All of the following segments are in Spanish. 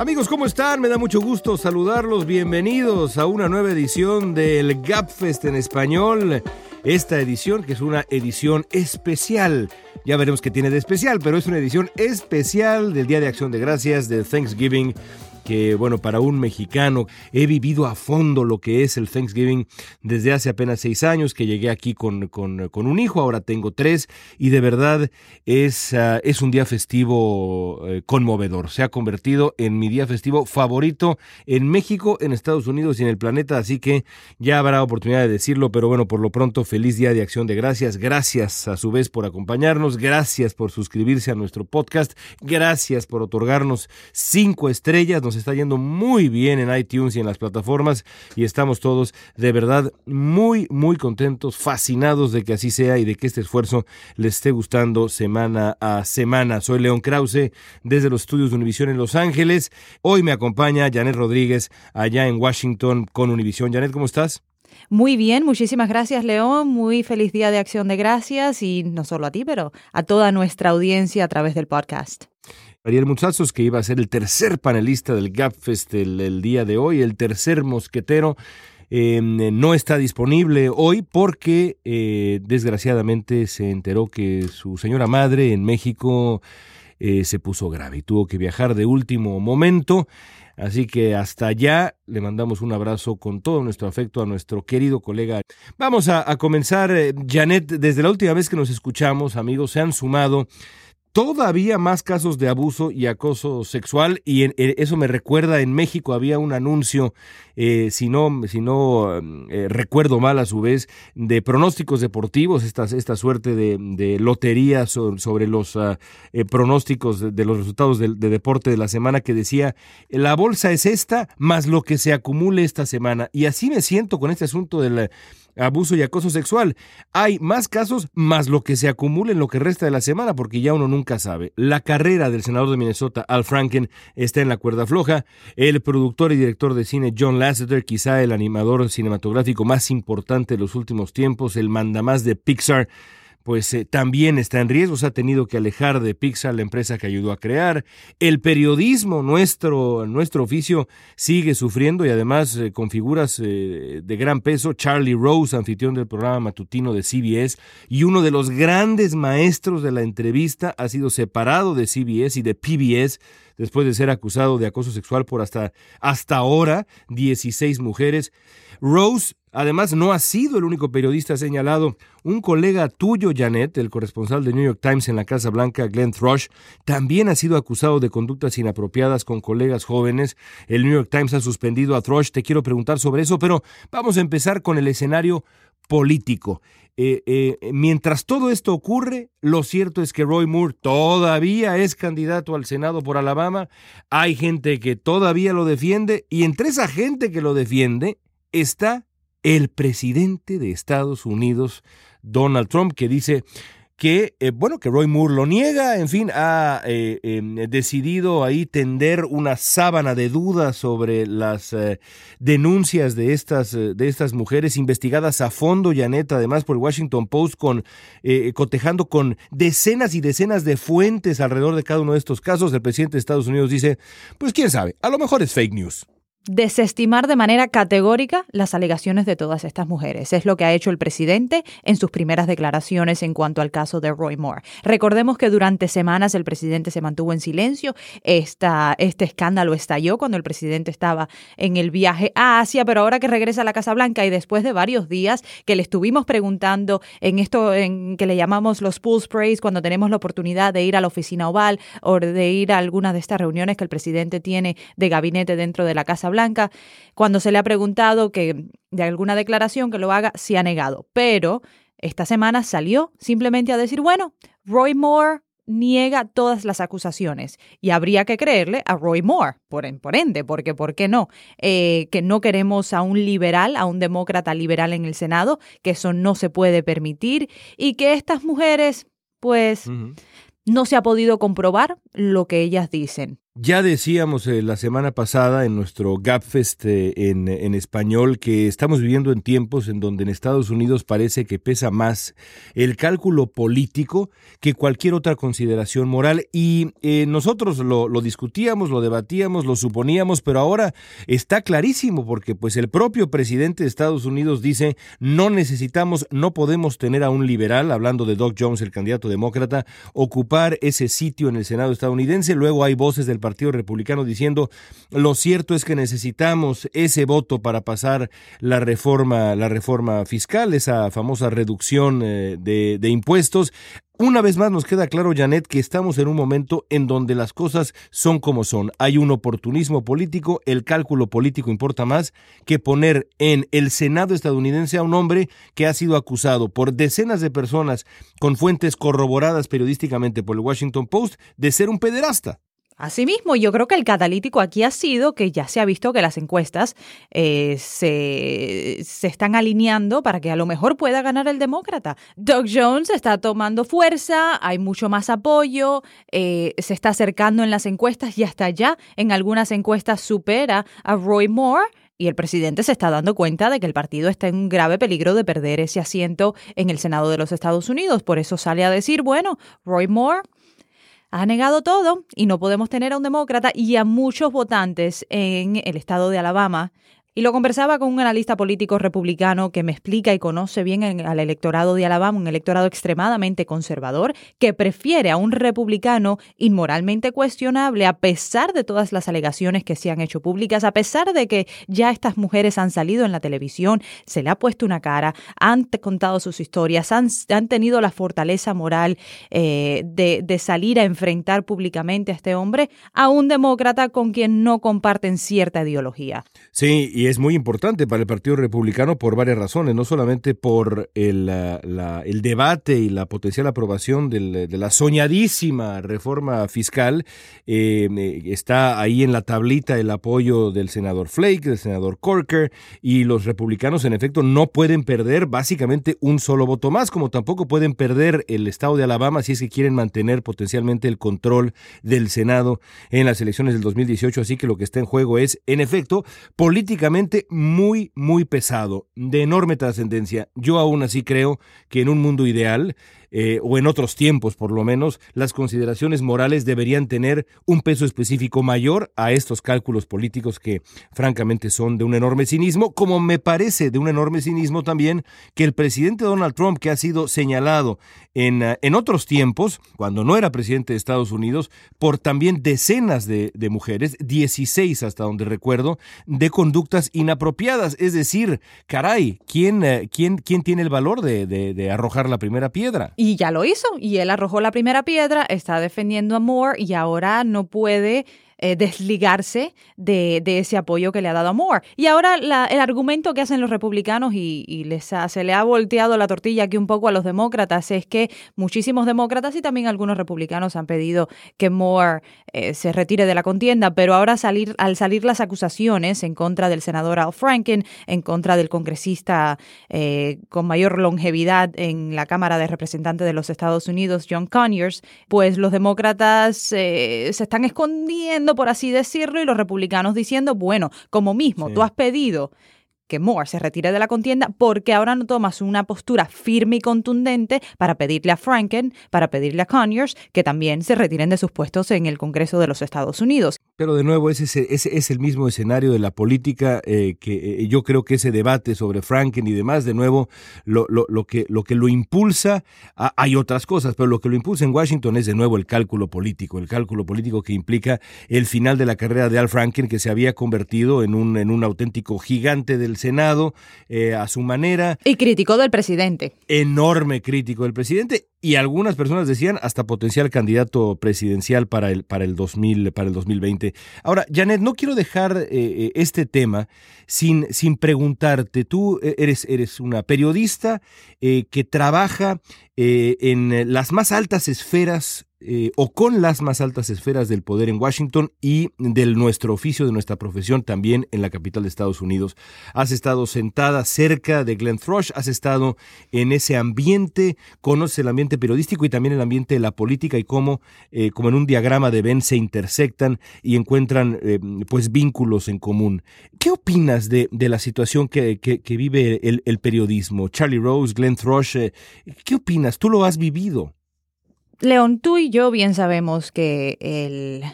Amigos, ¿cómo están? Me da mucho gusto saludarlos. Bienvenidos a una nueva edición del Gapfest en español. Esta edición, que es una edición especial. Ya veremos qué tiene de especial, pero es una edición especial del Día de Acción de Gracias, de Thanksgiving que, bueno, para un mexicano he vivido a fondo lo que es el Thanksgiving desde hace apenas seis años que llegué aquí con, con, un hijo, ahora tengo tres, y de verdad es, uh, es un día festivo uh, conmovedor. Se ha convertido en mi día festivo favorito en México, en Estados Unidos y en el planeta, así que ya habrá oportunidad de decirlo, pero bueno, por lo pronto, feliz día de acción de gracias. Gracias a su vez por acompañarnos, gracias por suscribirse a nuestro podcast, gracias por otorgarnos cinco estrellas. Nos está yendo muy bien en iTunes y en las plataformas y estamos todos de verdad muy, muy contentos, fascinados de que así sea y de que este esfuerzo les esté gustando semana a semana. Soy León Krause desde los estudios de Univisión en Los Ángeles. Hoy me acompaña Janet Rodríguez allá en Washington con Univisión. Janet, ¿cómo estás? Muy bien, muchísimas gracias León, muy feliz día de acción de gracias y no solo a ti, pero a toda nuestra audiencia a través del podcast. Ariel Muchazos, que iba a ser el tercer panelista del GapFest el, el día de hoy, el tercer mosquetero, eh, no está disponible hoy porque eh, desgraciadamente se enteró que su señora madre en México eh, se puso grave y tuvo que viajar de último momento. Así que hasta allá le mandamos un abrazo con todo nuestro afecto a nuestro querido colega. Vamos a, a comenzar, eh, Janet, desde la última vez que nos escuchamos, amigos, se han sumado todavía más casos de abuso y acoso sexual y en, en, eso me recuerda en México había un anuncio eh, si no si no eh, recuerdo mal a su vez de pronósticos deportivos esta, esta suerte de, de lotería so, sobre los uh, eh, pronósticos de, los resultados de, de, deporte de la semana que decía la bolsa es esta más lo que se acumule esta semana y así me siento con este asunto del abuso y acoso sexual. Hay más casos más lo que se acumula en lo que resta de la semana, porque ya uno nunca sabe. La carrera del senador de Minnesota, Al Franken, está en la cuerda floja. El productor y director de cine John Lasseter, quizá el animador cinematográfico más importante de los últimos tiempos, el mandamás de Pixar, pues eh, también está en riesgo, se ha tenido que alejar de Pixar, la empresa que ayudó a crear. El periodismo, nuestro, nuestro oficio, sigue sufriendo y además eh, con figuras eh, de gran peso. Charlie Rose, anfitrión del programa matutino de CBS y uno de los grandes maestros de la entrevista, ha sido separado de CBS y de PBS después de ser acusado de acoso sexual por hasta, hasta ahora 16 mujeres. Rose Además, no ha sido el único periodista señalado. Un colega tuyo, Janet, el corresponsal de New York Times en la Casa Blanca, Glenn Thrush, también ha sido acusado de conductas inapropiadas con colegas jóvenes. El New York Times ha suspendido a Thrush. Te quiero preguntar sobre eso, pero vamos a empezar con el escenario político. Eh, eh, mientras todo esto ocurre, lo cierto es que Roy Moore todavía es candidato al Senado por Alabama. Hay gente que todavía lo defiende y entre esa gente que lo defiende está el presidente de Estados Unidos, Donald Trump, que dice que, eh, bueno, que Roy Moore lo niega, en fin, ha eh, eh, decidido ahí tender una sábana de dudas sobre las eh, denuncias de estas, de estas mujeres investigadas a fondo, Janet, además por el Washington Post, con, cotejando con decenas y decenas de fuentes alrededor de cada uno de estos casos. El presidente de Estados Unidos dice, pues quién sabe, a lo mejor es fake news desestimar de manera categórica las alegaciones de todas estas mujeres. Es lo que ha hecho el presidente en sus primeras declaraciones en cuanto al caso de Roy Moore. Recordemos que durante semanas el presidente se mantuvo en silencio. Esta, este escándalo estalló cuando el presidente estaba en el viaje a Asia, pero ahora que regresa a la Casa Blanca y después de varios días que le estuvimos preguntando en esto en que le llamamos los pool sprays, cuando tenemos la oportunidad de ir a la oficina oval o de ir a alguna de estas reuniones que el presidente tiene de gabinete dentro de la Casa Blanca, cuando se le ha preguntado que de alguna declaración que lo haga, se ha negado. Pero esta semana salió simplemente a decir, bueno, Roy Moore niega todas las acusaciones y habría que creerle a Roy Moore, por, por ende, porque ¿por qué no? Eh, que no queremos a un liberal, a un demócrata liberal en el Senado, que eso no se puede permitir y que estas mujeres, pues, uh -huh. no se ha podido comprobar lo que ellas dicen. Ya decíamos eh, la semana pasada en nuestro GapFest eh, en, español que estamos viviendo en tiempos en donde en Estados Unidos parece que pesa más el cálculo político que cualquier otra consideración moral. Y eh, nosotros lo, discutíamos, lo debatíamos, lo suponíamos, pero ahora está clarísimo porque pues el propio presidente de Estados Unidos dice no necesitamos, no podemos tener a un liberal, hablando de Doug Jones, el candidato demócrata, ocupar ese sitio en el Senado estadounidense, luego hay voces del Partido Republicano diciendo lo cierto es que necesitamos ese voto para pasar la reforma, la reforma fiscal, esa famosa reducción eh, de, de impuestos. Una vez más nos queda claro, Janet, que estamos en un momento en donde las cosas son como son. Hay un oportunismo político, el cálculo político importa más que poner en el Senado estadounidense a un hombre que ha sido acusado por decenas de personas con fuentes corroboradas periodísticamente por el Washington Post de ser un pederasta. Asimismo, yo creo que el catalítico aquí ha sido que ya se ha visto que las encuestas eh, se, se, están alineando para que a lo mejor pueda ganar el demócrata. Doug Jones está tomando fuerza, hay mucho más apoyo, eh, se está acercando en las encuestas y hasta ya en algunas encuestas supera a Roy Moore. Y el presidente se está dando cuenta de que el partido está en grave peligro de perder ese asiento en el Senado de los Estados Unidos. Por eso sale a decir, bueno, Roy Moore ha negado todo y no podemos tener a un demócrata y a muchos votantes en el estado de Alabama y lo conversaba con un analista político republicano que me explica y conoce bien al electorado de Alabama, un electorado extremadamente conservador, que prefiere a un republicano inmoralmente cuestionable a pesar de todas las alegaciones que se han hecho públicas, a pesar de que ya estas mujeres han salido en la televisión, se le ha puesto una cara, han contado sus historias, han, tenido la fortaleza moral eh, de, de salir a enfrentar públicamente a este hombre, a un demócrata con quien no comparten cierta ideología. Sí, y es muy importante para el Partido Republicano por varias razones, no solamente por el, debate y la potencial aprobación de la soñadísima reforma fiscal, eh, está ahí en la tablita el apoyo del senador Flake, del senador Corker, y los republicanos en efecto no pueden perder básicamente un solo voto más, como tampoco pueden perder el estado de Alabama si es que quieren mantener potencialmente el control del Senado en las elecciones del 2018, así que lo que está en juego es, en efecto, políticamente muy, muy pesado, de enorme trascendencia. Yo aún así creo que en un mundo ideal eh, o en otros tiempos por lo menos, las consideraciones morales deberían tener un peso específico mayor a estos cálculos políticos que francamente son de un enorme cinismo, como me parece de un enorme cinismo también que el presidente Donald Trump, que ha sido señalado en, eh, en otros tiempos, cuando no era presidente de Estados Unidos, por también decenas de, mujeres, 16 hasta donde recuerdo, de conductas inapropiadas. Es decir, caray, ¿quién, eh, quién, quién tiene el valor de, de arrojar la primera piedra? Y ya lo hizo, y él arrojó la primera piedra, está defendiendo a Moore y ahora no puede eh, desligarse de, ese apoyo que le ha dado a Moore. Y ahora la, el argumento que hacen los republicanos y, y les ha, se le ha volteado la tortilla aquí un poco a los demócratas es que muchísimos demócratas y también algunos republicanos han pedido que Moore eh, se retire de la contienda, pero ahora salir, al salir las acusaciones en contra del senador Al Franken, en contra del congresista eh, con mayor longevidad en la Cámara de Representantes de los Estados Unidos, John Conyers, pues los demócratas eh, se están escondiendo por así decirlo, y los republicanos diciendo, bueno, como mismo, sí. tú has pedido que Moore se retire de la contienda porque ahora no tomas una postura firme y contundente para pedirle a Franken, para pedirle a Conyers que también se retiren de sus puestos en el Congreso de los Estados Unidos. Pero de nuevo, ese, ese es el mismo escenario de la política eh, que eh, yo creo que ese debate sobre Franken y demás, de nuevo, lo, lo, lo que, lo que lo impulsa, hay otras cosas, pero lo que lo impulsa en Washington es de nuevo el cálculo político, el cálculo político que implica el final de la carrera de Al Franken, que se había convertido en un, en un auténtico gigante del Senado eh, a su manera. Y crítico del presidente. Enorme crítico del presidente. Y algunas personas decían hasta potencial candidato presidencial para el, para el, 2000, para el 2020. Ahora, Janet, no quiero dejar eh, este tema sin, sin preguntarte. Tú eh, eres, eres una periodista eh, que trabaja eh, en las más altas esferas eh, o con las más altas esferas del poder en Washington y del nuestro oficio, de nuestra profesión también en la capital de Estados Unidos. Has estado sentada cerca de Glenn Thrush, has estado en ese ambiente, conoces el ambiente periodístico y también el ambiente de la política y cómo, eh, como en un diagrama de Venn, se intersectan y encuentran eh, pues vínculos en común. ¿Qué opinas de, la situación que, vive el, el, periodismo? Charlie Rose, Glenn Thrush, ¿qué opinas? Tú lo has vivido. León, tú y yo bien sabemos que el,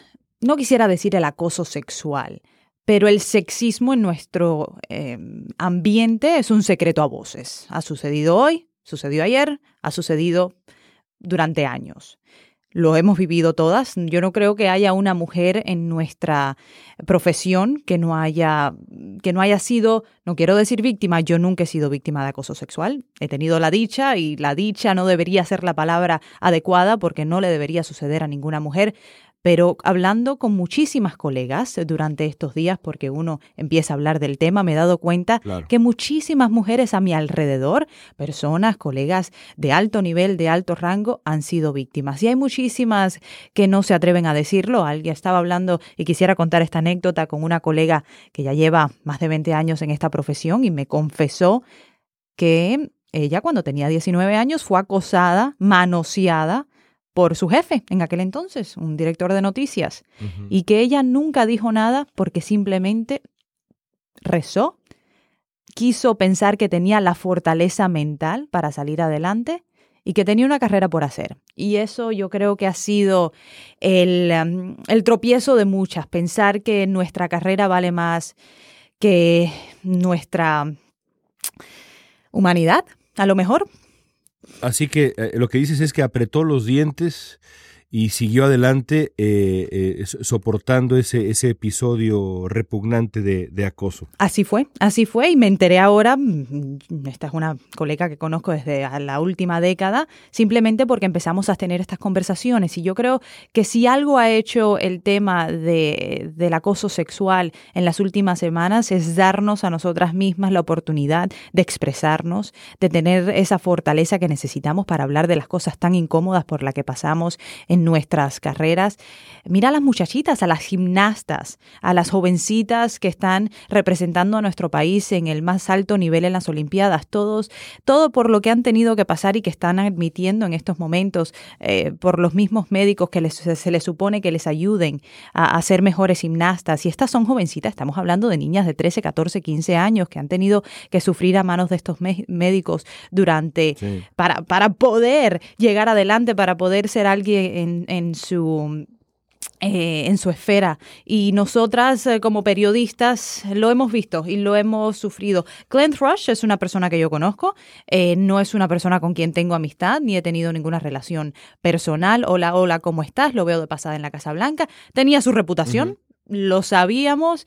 no quisiera decir el acoso sexual, pero el sexismo en nuestro em, ambiente es un secreto a voces. Ha sucedido hoy, sucedió ayer, ha sucedido durante años lo hemos vivido todas. Yo no creo que haya una mujer en nuestra profesión que no haya que no haya sido, no quiero decir víctima, yo nunca he sido víctima de acoso sexual. He tenido la dicha y la dicha no debería ser la palabra adecuada porque no le debería suceder a ninguna mujer, pero hablando con muchísimas colegas durante estos días, porque uno empieza a hablar del tema, me he dado cuenta que muchísimas mujeres a mi alrededor, personas, colegas de alto nivel, de alto rango, han sido víctimas. Y hay muchísimas que no se atreven a decirlo. Alguien estaba hablando y quisiera contar esta anécdota con una colega que ya lleva más de 20 años en esta profesión y me confesó que ella cuando tenía 19 años fue acosada, manoseada por su jefe en aquel entonces, un director de noticias, y que ella nunca dijo nada porque simplemente rezó, quiso pensar que tenía la fortaleza mental para salir adelante y que tenía una carrera por hacer. Y eso yo creo que ha sido el, um, el tropiezo de muchas, pensar que nuestra carrera vale más que nuestra humanidad, a lo mejor, Así que eh, lo que dices es que apretó los dientes y siguió adelante eh, eh, soportando ese, ese episodio repugnante de, acoso. Así fue, así fue y me enteré ahora, mm, esta es una colega que conozco desde la última década, simplemente porque empezamos a tener estas conversaciones y yo creo que si algo ha hecho el tema de, del acoso sexual en las últimas semanas es darnos a nosotras mismas la oportunidad de expresarnos, de tener esa fortaleza que necesitamos para hablar de las cosas tan incómodas por las que pasamos en nuestras carreras. Mira a las muchachitas, a las gimnastas, a las jovencitas que están representando a nuestro país en el más alto nivel en las Olimpiadas, todos, todo por lo que han tenido que pasar y que están admitiendo en estos momentos eh, por los mismos médicos que se les supone que les ayuden a, ser mejores gimnastas. Y estas son jovencitas, estamos hablando de niñas de 13, 14, 15 años que han tenido que sufrir a manos de estos médicos durante, para, para poder llegar adelante, para poder ser alguien en, su eh, en su esfera. Y nosotras eh, como periodistas lo hemos visto y lo hemos sufrido. Glenn Thrush es una persona que yo conozco, eh, no es una persona con quien tengo amistad ni he tenido ninguna relación personal. Hola, hola, ¿cómo estás? Lo veo de pasada en la Casa Blanca. Tenía su reputación. Lo sabíamos,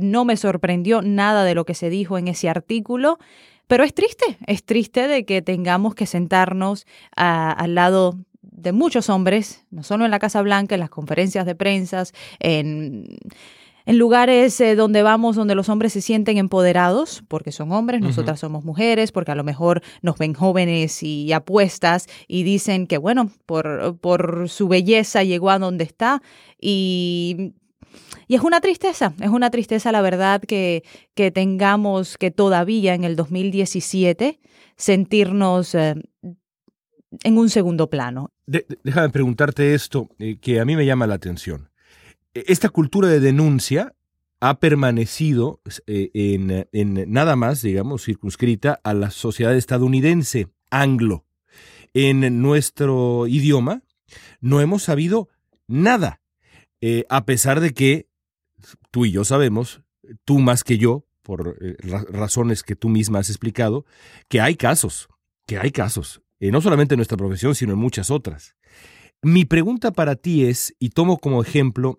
no me sorprendió nada de lo que se dijo en ese artículo, pero es triste, es triste de que tengamos que sentarnos al lado de muchos hombres, no solo en la Casa Blanca, en las conferencias de prensa, en, en lugares eh, donde vamos, donde los hombres se sienten empoderados, porque son hombres, nosotras somos mujeres, porque a lo mejor nos ven jóvenes y apuestas y dicen que, bueno, por, por su belleza llegó a donde está. Y y es una tristeza, es una tristeza la verdad que, que tengamos que todavía en el 2017 sentirnos eh, en un segundo plano. déjame preguntarte esto, eh, que a mí me llama la atención. E, esta cultura de denuncia ha permanecido eh, en, nada más, digamos, circunscrita a la sociedad estadounidense, anglo. En nuestro idioma no hemos sabido nada, eh, a pesar de que tú y yo sabemos, tú más que yo, por razones que tú misma has explicado, que hay casos, que hay casos eh, no solamente en nuestra profesión, sino en muchas otras. Mi pregunta para ti es, y tomo como ejemplo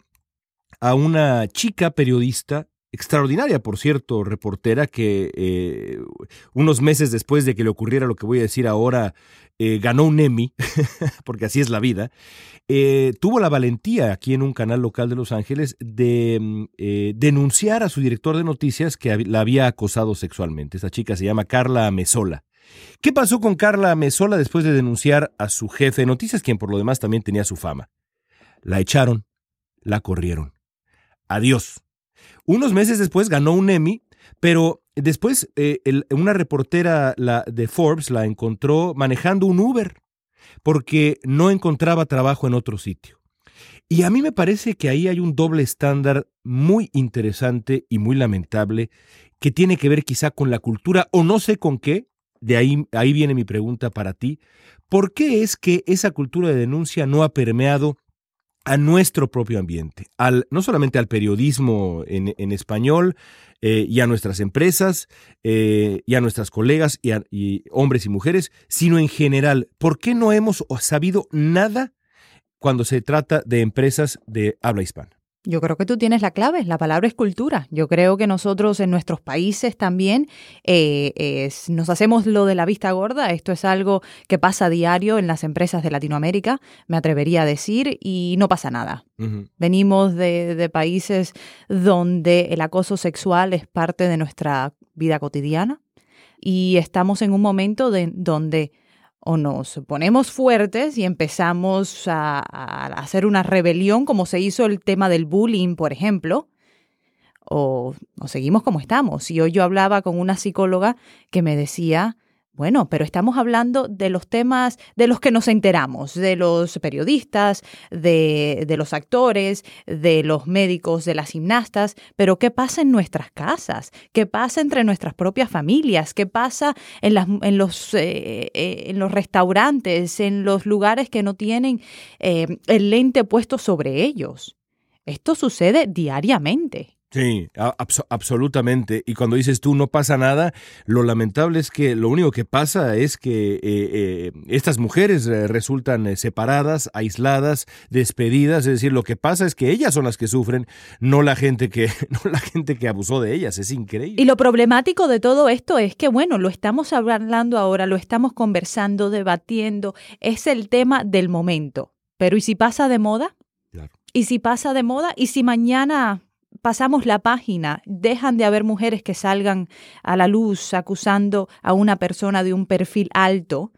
a una chica periodista extraordinaria, por cierto, reportera, que eh, unos meses después de que le ocurriera lo que voy a decir ahora, eh, ganó un Emmy, porque así es la vida, tuvo la valentía aquí en un canal local de Los Ángeles de mm, denunciar a su director de noticias que la había acosado sexualmente. Esta chica se llama Carla Mesola. ¿Qué pasó con Carla Mesola después de denunciar a su jefe de noticias, quien por lo demás también tenía su fama? La echaron, la corrieron. Adiós. Unos meses después ganó un Emmy, pero después eh, una reportera de Forbes la encontró manejando un Uber porque no encontraba trabajo en otro sitio. Y a mí me parece que ahí hay un doble estándar muy interesante y muy lamentable que tiene que ver quizá con la cultura o no sé con qué, de ahí, ahí viene mi pregunta para ti, ¿por qué es que esa cultura de denuncia no ha permeado a nuestro propio ambiente, no solamente al periodismo en, español eh, y a nuestras empresas eh, y a nuestras colegas y, y hombres y mujeres, sino en general. ¿Por qué no hemos sabido nada cuando se trata de empresas de habla hispana? Yo creo que tú tienes la clave, la palabra es cultura. Yo creo que nosotros en nuestros países también eh, nos hacemos lo de la vista gorda. Esto es algo que pasa a diario en las empresas de Latinoamérica, me atrevería a decir, y no pasa nada. Venimos de, de países donde el acoso sexual es parte de nuestra vida cotidiana y estamos en un momento de, donde o nos ponemos fuertes y empezamos a, hacer una rebelión, como se hizo el tema del bullying, por ejemplo, o, o seguimos como estamos. Y hoy yo hablaba con una psicóloga que me decía, bueno, pero estamos hablando de los temas de los que nos enteramos, de los periodistas, de, los actores, de los médicos, de las gimnastas, pero ¿qué pasa en nuestras casas? ¿Qué pasa entre nuestras propias familias? ¿Qué pasa en, las, en, los, eh, eh, en los restaurantes, en los lugares que no tienen eh, el lente puesto sobre ellos? Esto sucede diariamente. Sí, absolutamente. Y cuando dices tú no pasa nada, lo lamentable es que lo único que pasa es que eh, eh, estas mujeres eh, resultan separadas, aisladas, despedidas. Es decir, lo que pasa es que ellas son las que sufren, no la gente que, no la gente que abusó de ellas. Es increíble. Y lo problemático de todo esto es que, bueno, lo estamos hablando ahora, lo estamos conversando, debatiendo. Es el tema del momento. Pero ¿y si pasa de moda? Claro. ¿Y si pasa de moda? ¿Y si mañana pasamos la página, dejan de haber mujeres que salgan a la luz acusando a una persona de un perfil alto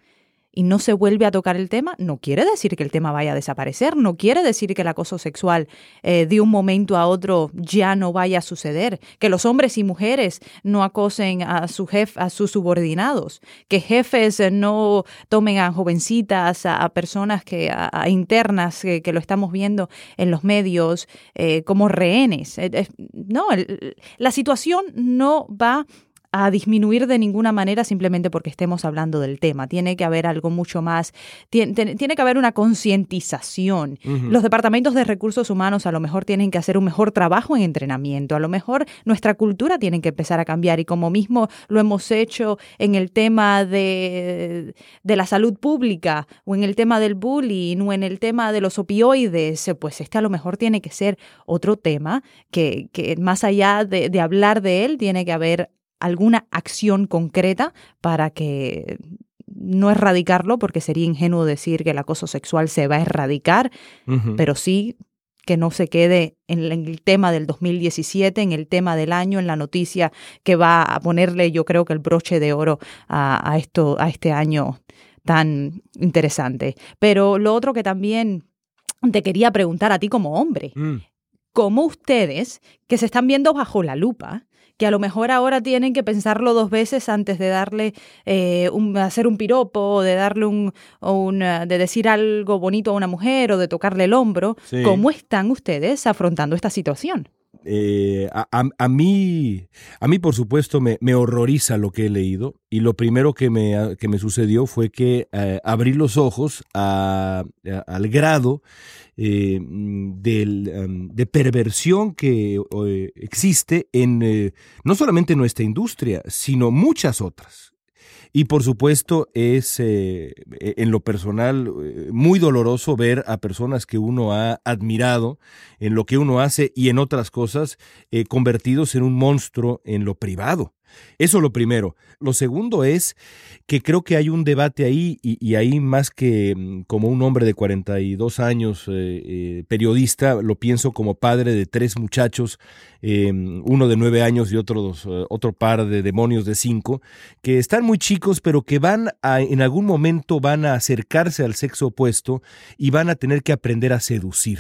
y no se vuelve a tocar el tema, no quiere decir que el tema vaya a desaparecer, no quiere decir que el acoso sexual eh, de un momento a otro ya no vaya a suceder, que los hombres y mujeres no acosen a su jefe, a sus subordinados, que jefes no tomen a jovencitas, a, personas que, a, internas que, lo estamos viendo en los medios eh, como rehenes. Eh, no, la situación no va a disminuir de ninguna manera simplemente porque estemos hablando del tema. Tiene que haber algo mucho más, tiene, tiene que haber una concientización. Los departamentos de recursos humanos a lo mejor tienen que hacer un mejor trabajo en entrenamiento, a lo mejor nuestra cultura tiene que empezar a cambiar y como mismo lo hemos hecho en el tema de, de la salud pública o en el tema del bullying o en el tema de los opioides, pues este a lo mejor tiene que ser otro tema que, que más allá de, de hablar de él, tiene que haber alguna acción concreta para que no erradicarlo, porque sería ingenuo decir que el acoso sexual se va a erradicar, pero sí que no se quede en el tema del 2017, en el tema del año, en la noticia que va a ponerle, yo creo que el broche de oro a, esto, a este año tan interesante. Pero lo otro que también te quería preguntar a ti como hombre, mm. ¿cómo ustedes, que se están viendo bajo la lupa, que a lo mejor ahora tienen que pensarlo dos veces antes de darle, eh, un, hacer un piropo, de darle un, eh, de decir algo bonito a una mujer o de tocarle el hombro. ¿Cómo están ustedes afrontando esta situación? Eh, a, mí, a mí, por supuesto, me, horroriza lo que he leído y lo primero que me, que me sucedió fue que abrí los ojos al grado eh, em, de perversión que eh, existe en eh, no solamente nuestra industria, sino muchas otras. Y por supuesto es e, en lo personal muy doloroso ver a personas que uno ha admirado en lo que uno hace y en otras cosas convertidos en un monstruo en lo privado. Eso lo primero. Lo segundo es que creo que hay un debate ahí y, ahí más que mm, como un hombre de 42 años, eh, eh, periodista, lo pienso como padre de tres muchachos, em, uno de nueve años y otro, eh, otro par de demonios de cinco, que están muy chicos pero que van a, en algún momento van a acercarse al sexo opuesto y van a tener que aprender a seducir.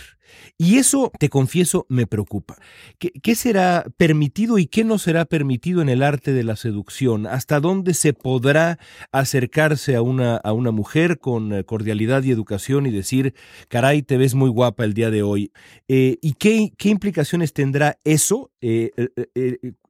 Y eso, te confieso, me preocupa. ¿Qué, será permitido y qué no será permitido en el arte de la seducción? ¿Hasta dónde se podrá acercarse a una, a una mujer con eh, cordialidad y educación y decir, caray, te ves muy guapa el día de hoy? Eh, ¿Y qué, qué, implicaciones tendrá eso eh,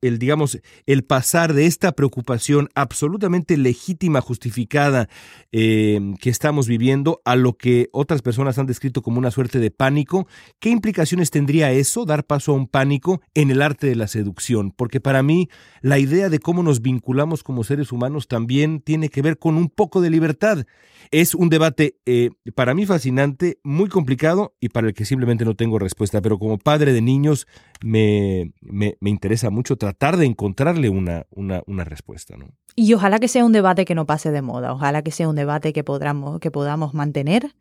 el, digamos, el pasar de esta preocupación absolutamente legítima, justificada eh, que estamos viviendo a lo que otras personas han descrito como una suerte de pánico, ¿qué implicaciones tendría eso, dar paso a un pánico en el arte de la seducción? Porque para mí la idea de cómo nos vinculamos como seres humanos también tiene que ver con un poco de libertad. Es un debate eh, para mí fascinante, muy complicado y para el que simplemente no tengo respuesta, pero como padre de niños me, me, me interesa mucho de encontrarle una, una, una respuesta. ¿no? Y ojalá que sea un debate que no pase de moda, ojalá que sea un debate que, podamos, que podamos mantener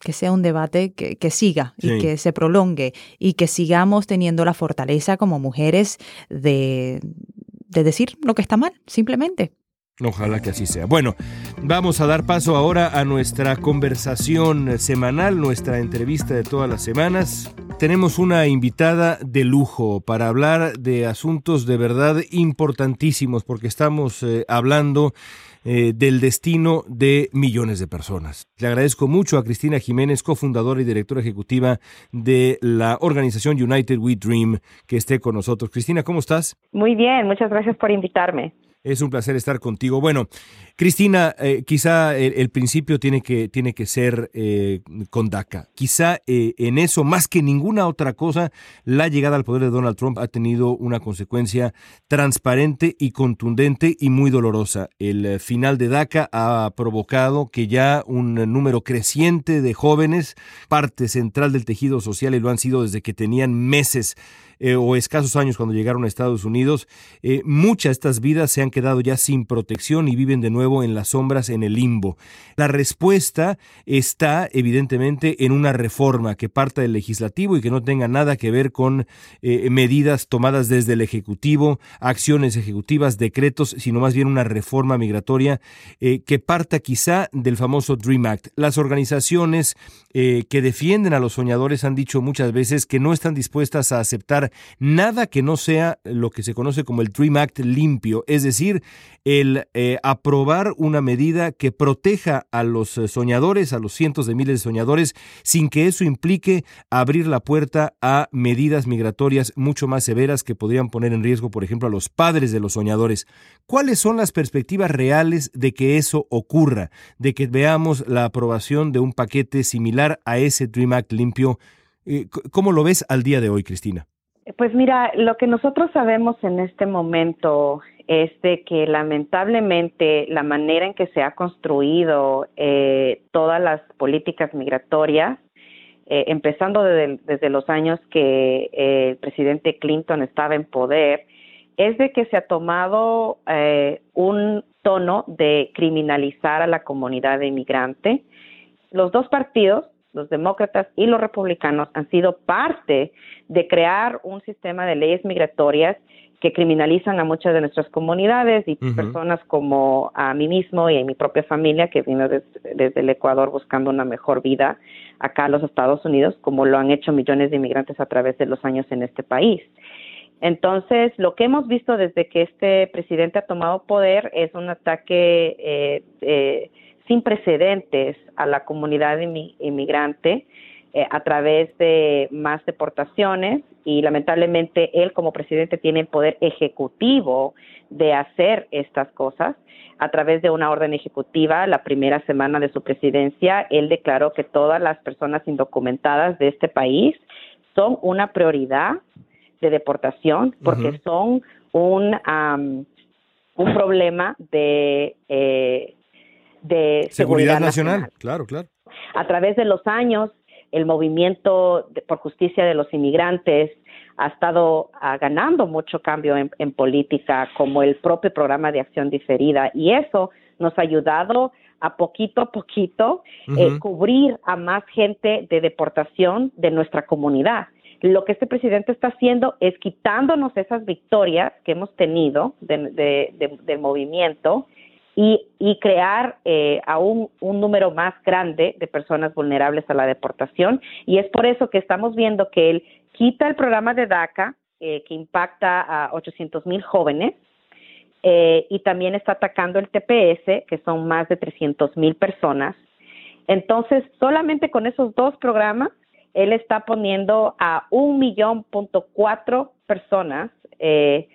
que sea un debate que, que siga y que se prolongue y que sigamos teniendo la fortaleza como mujeres de, de decir lo que está mal, simplemente. Ojalá que así sea. Bueno, vamos a dar paso ahora a nuestra conversación semanal, nuestra entrevista de todas las semanas. Tenemos una invitada de lujo para hablar de asuntos de verdad importantísimos porque estamos eh, hablando eh, del destino de millones de personas. Le agradezco mucho a Cristina Jiménez, cofundadora y directora ejecutiva de la organización United We Dream, que esté con nosotros. Cristina, ¿cómo estás? Muy bien, muchas gracias por invitarme. Es un placer estar contigo. Bueno, Cristina, eh, quizá el, principio tiene que, tiene que ser eh, con DACA. Quizá eh, en eso, más que ninguna otra cosa, la llegada al poder de Donald Trump ha tenido una consecuencia transparente y contundente y muy dolorosa. El final de DACA ha provocado que ya un número creciente de jóvenes, parte central del tejido social, y lo han sido desde que tenían meses eh, o escasos años cuando llegaron a Estados Unidos, eh, muchas de estas vidas se han quedado ya sin protección y viven de nuevo en las sombras, en el limbo. La respuesta está evidentemente en una reforma que parta del legislativo y que no tenga nada que ver con eh, medidas tomadas desde el Ejecutivo, acciones ejecutivas, decretos, sino más bien una reforma migratoria que parta quizá del famoso Dream Act. Las organizaciones que defienden a los soñadores han dicho muchas veces que no están dispuestas a aceptar nada que no sea lo que se conoce como el Dream Act limpio, es decir, el eh, aprobar una medida que proteja a los soñadores, a los cientos de miles de soñadores, sin que eso implique abrir la puerta a medidas migratorias mucho más severas que podrían poner en riesgo, por ejemplo, a los padres de los soñadores. ¿Cuáles son las perspectivas reales de que eso ocurra, de que veamos la aprobación de un paquete similar a ese Dream Act limpio? Eh, ¿Cómo lo ves al día de hoy, Cristina? Pues mira, lo que nosotros sabemos en este momento es de que lamentablemente la manera en que se ha construido eh, todas las políticas migratorias, eh, empezando desde, los años que eh, el presidente Clinton estaba en poder, es de que se ha tomado un tono de criminalizar a la comunidad inmigrante. Los dos partidos los demócratas y los republicanos han sido parte de crear un sistema de leyes migratorias que criminalizan a muchas de nuestras comunidades y personas como a mí mismo y a mi propia familia que vino desde el Ecuador buscando una mejor vida acá a los Estados Unidos, como lo han hecho millones de inmigrantes a través de los años en este país. Entonces, lo que hemos visto desde que este presidente ha tomado poder es un ataque eh, eh, sin precedentes a la comunidad inmigrante eh, a través de más deportaciones y lamentablemente él como presidente tiene el poder ejecutivo de hacer estas cosas. A través de una orden ejecutiva, la primera semana de su presidencia, él declaró que todas las personas indocumentadas de este país son una prioridad de deportación porque son un, un problema de eh, de seguridad, nacional. Claro, claro. A través de los años, el movimiento por justicia de los inmigrantes ha estado ah, ganando mucho cambio en, política, como el propio programa de acción diferida, y eso nos ha ayudado a poquito a poquito eh, cubrir a más gente de deportación de nuestra comunidad. Lo que este presidente está haciendo es quitándonos esas victorias que hemos tenido del movimiento y, y crear eh, aún un número más grande de personas vulnerables a la deportación. Y es por eso que estamos viendo que él quita el programa de DACA, eh, que impacta a 800 mil jóvenes, eh, y también está atacando el TPS, que son más de 300 mil personas. Entonces, solamente con esos dos programas, él está poniendo a un millón punto cuatro personas eh,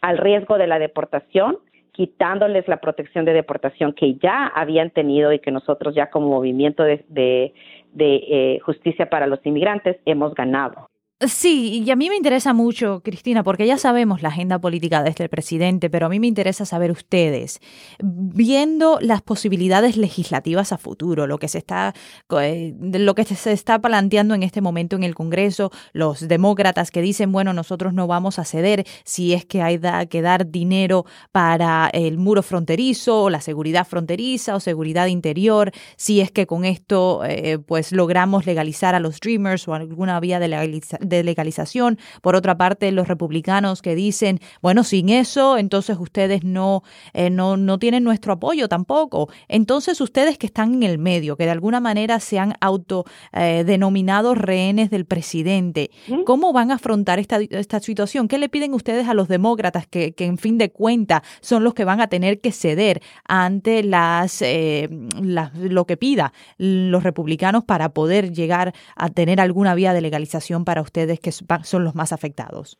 al riesgo de la deportación quitándoles la protección de deportación que ya habían tenido y que nosotros ya como movimiento de, de, eh, justicia para los inmigrantes hemos ganado. Sí, y a mí me interesa mucho, Cristina, porque ya sabemos la agenda política de este presidente, pero a mí me interesa saber ustedes, viendo las posibilidades legislativas a futuro, lo que se está, eh, lo que se está planteando en este momento en el Congreso, los demócratas que dicen, bueno, nosotros no vamos a ceder si es que hay que dar dinero para el muro fronterizo o la seguridad fronteriza o seguridad interior, si es que con esto eh, pues logramos legalizar a los Dreamers o alguna vía de legalización de legalización. Por otra parte, los republicanos que dicen, bueno, sin eso, entonces ustedes no, eh, no, no tienen nuestro apoyo tampoco. Entonces, ustedes que están en el medio, que de alguna manera se han autodenominado eh, rehenes del presidente, ¿cómo van a afrontar esta, esta situación? ¿Qué le piden ustedes a los demócratas que, que en fin de cuentas son los que van a tener que ceder ante las, eh, lo que pida los republicanos para poder llegar a tener alguna vía de legalización para ustedes? Que son los más afectados?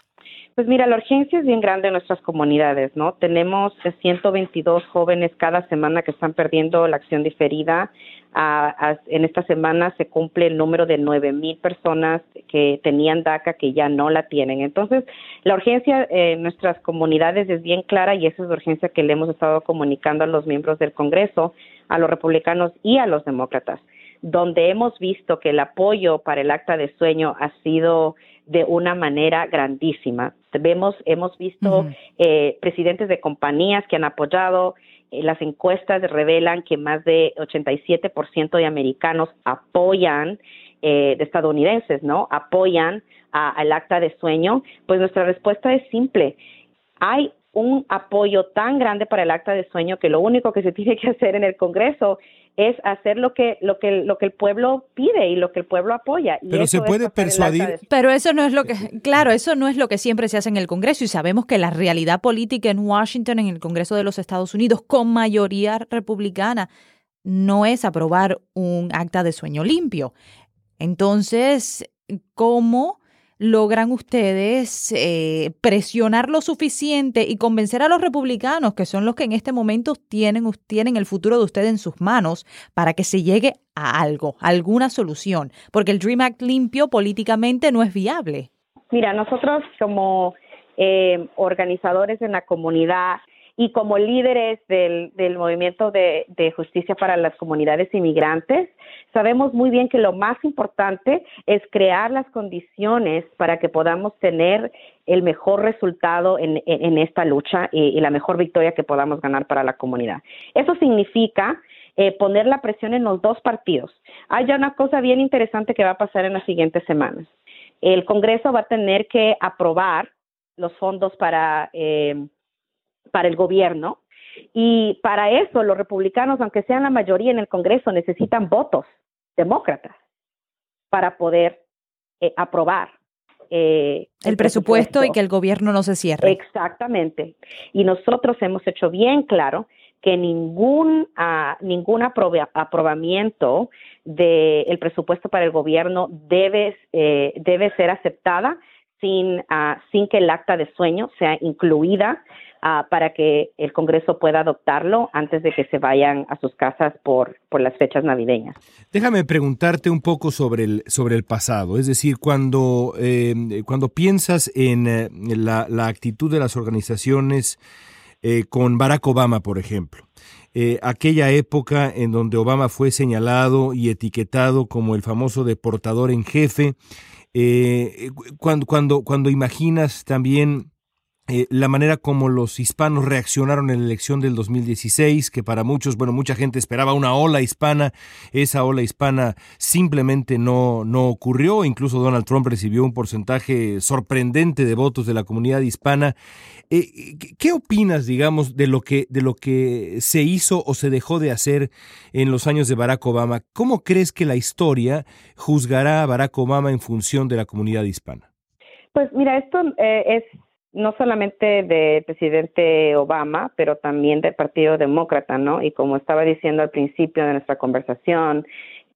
Pues mira, la urgencia es bien grande en nuestras comunidades, ¿no? Tenemos 122 jóvenes cada semana que están perdiendo la acción diferida. en esta semana se cumple el número de 9 mil personas que tenían DACA que ya no la tienen. Entonces, la urgencia en nuestras comunidades es bien clara y esa es la urgencia que le hemos estado comunicando a los miembros del Congreso, a los republicanos y a los demócratas donde hemos visto que el apoyo para el acta de sueño ha sido de una manera grandísima. Vemos, hemos visto eh, presidentes de compañías que han apoyado, eh, las encuestas revelan que más de 87% de americanos apoyan, eh, de estadounidenses, ¿no? Apoyan al acta de sueño. Pues nuestra respuesta es simple. Hay un apoyo tan grande para el acta de sueño que lo único que se tiene que hacer en el Congreso es hacer lo que lo que lo que el pueblo pide y lo que el pueblo apoya. Pero se puede persuadir. Pero eso no es lo que claro, eso no es lo que siempre se hace en el Congreso y sabemos que la realidad política en Washington en el Congreso de los Estados Unidos con mayoría republicana no es aprobar un acta de sueño limpio. Entonces, ¿cómo logran ustedes eh, presionar lo suficiente y convencer a los republicanos, que son los que en este momento tienen, tienen el futuro de ustedes en sus manos, para que se llegue a algo, a alguna solución? Porque el Dream Act limpio políticamente no es viable. Mira, nosotros como eh, organizadores en la comunidad y como líderes del, del movimiento de, de, justicia para las comunidades inmigrantes, sabemos muy bien que lo más importante es crear las condiciones para que podamos tener el mejor resultado en, en, esta lucha y, la mejor victoria que podamos ganar para la comunidad. Eso significa eh, poner la presión en los dos partidos. Hay ya una cosa bien interesante que va a pasar en las siguientes semanas. El Congreso va a tener que aprobar los fondos para eh, para el gobierno. Y para eso los republicanos, aunque sean la mayoría en el Congreso, necesitan votos demócratas para poder eh, aprobar eh, el, presupuesto, y que el gobierno no se cierre. Exactamente. Y nosotros hemos hecho bien claro que ningún uh, ningún aprobamiento del presupuesto para el gobierno debe eh, debe ser aceptada sin uh, sin que el acta de sueño sea incluida Ah, para que el Congreso pueda adoptarlo antes de que se vayan a sus casas por, por las fechas navideñas. Déjame preguntarte un poco sobre el, sobre el pasado, es decir, cuando, eh, cuando piensas en eh, la, la, actitud de las organizaciones eh, con Barack Obama, por ejemplo. aquella época en donde Obama fue señalado y etiquetado como el famoso deportador en jefe, cuando, cuando, cuando imaginas también eh, la manera como los hispanos reaccionaron en la elección del 2016, que para muchos, bueno, mucha gente esperaba una ola hispana, esa ola hispana simplemente no, no ocurrió, incluso Donald Trump recibió un porcentaje sorprendente de votos de la comunidad hispana. Eh, ¿Qué opinas, digamos, de lo, que, de lo que se hizo o se dejó de hacer en los años de Barack Obama? ¿Cómo crees que la historia juzgará a Barack Obama en función de la comunidad hispana? Pues mira, esto eh, es no solamente del presidente Obama, pero también del Partido Demócrata, ¿no? Y como estaba diciendo al principio de nuestra conversación,